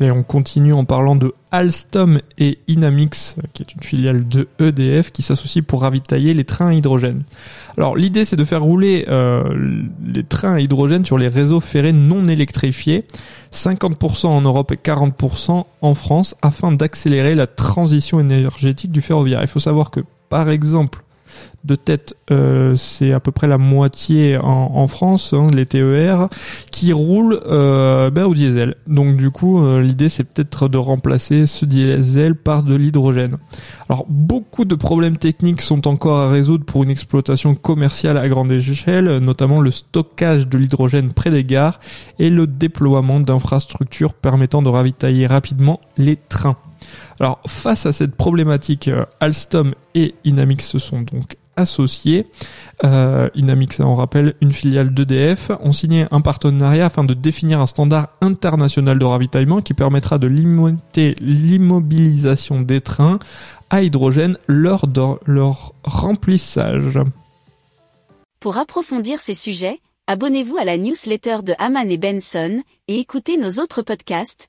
Allez, on continue en parlant de Alstom et Inamix, qui est une filiale de EDF qui s'associe pour ravitailler les trains à hydrogène. Alors l'idée c'est de faire rouler euh, les trains à hydrogène sur les réseaux ferrés non électrifiés, 50% en Europe et 40% en France, afin d'accélérer la transition énergétique du ferroviaire. Il faut savoir que par exemple de tête, euh, c'est à peu près la moitié en, France, hein, les TER, qui roulent euh, ben, au diesel. Donc du coup, euh, l'idée c'est peut-être de remplacer ce diesel par de l'hydrogène. Alors beaucoup de problèmes techniques sont encore à résoudre pour une exploitation commerciale à grande échelle, notamment le stockage de l'hydrogène près des gares et le déploiement d'infrastructures permettant de ravitailler rapidement les trains. Alors face à cette problématique, euh, Alstom et Inamix se sont donc associés. Euh, Inamix, on rappelle, une filiale d'EDF, ont signé un partenariat afin de définir un standard international de ravitaillement qui permettra de limiter l'immobilisation des trains à hydrogène lors de leur remplissage. Pour approfondir ces sujets, abonnez-vous à la newsletter de Haman et Benson et écoutez nos autres podcasts